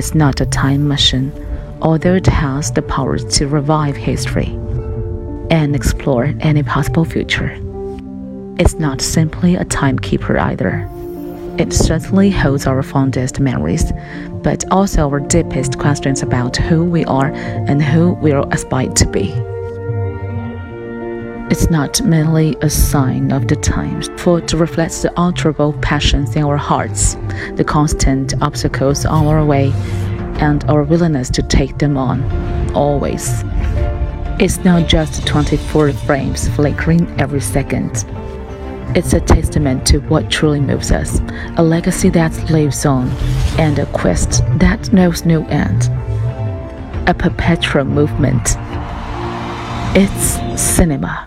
is not a time machine, although it has the power to revive history and explore any possible future. It's not simply a timekeeper either. It certainly holds our fondest memories, but also our deepest questions about who we are and who we'll aspire to be. It's not merely a sign of the times, for it reflects the unalterable passions in our hearts, the constant obstacles on our way, and our willingness to take them on, always. It's not just 24 frames flickering every second. It's a testament to what truly moves us, a legacy that lives on, and a quest that knows no end. A perpetual movement. It's cinema.